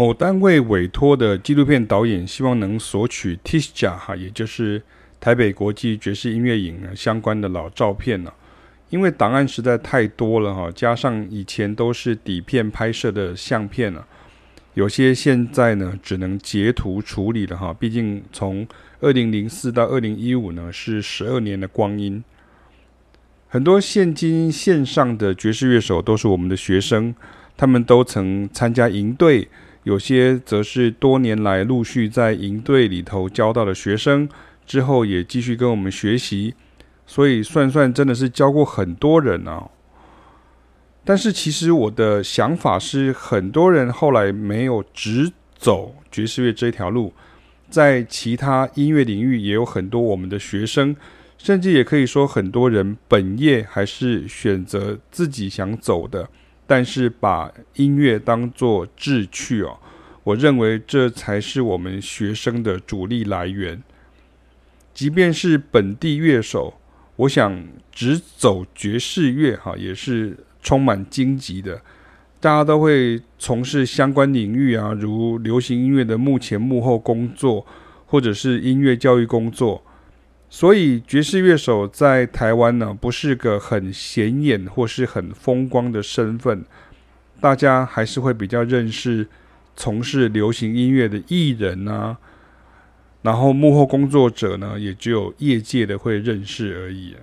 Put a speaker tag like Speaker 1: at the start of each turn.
Speaker 1: 某单位委托的纪录片导演希望能索取 Tisha 哈，也就是台北国际爵士音乐营相关的老照片呢，因为档案实在太多了哈，加上以前都是底片拍摄的相片了，有些现在呢只能截图处理了哈，毕竟从二零零四到二零一五呢是十二年的光阴，很多现今线上的爵士乐手都是我们的学生，他们都曾参加营队。有些则是多年来陆续在营队里头教到的学生，之后也继续跟我们学习，所以算算真的是教过很多人啊。但是其实我的想法是，很多人后来没有直走爵士乐这条路，在其他音乐领域也有很多我们的学生，甚至也可以说很多人本业还是选择自己想走的。但是把音乐当作志趣哦，我认为这才是我们学生的主力来源。即便是本地乐手，我想只走爵士乐哈，也是充满荆棘的。大家都会从事相关领域啊，如流行音乐的幕前幕后工作，或者是音乐教育工作。所以爵士乐手在台湾呢，不是个很显眼或是很风光的身份，大家还是会比较认识从事流行音乐的艺人啊，然后幕后工作者呢，也只有业界的会认识而已。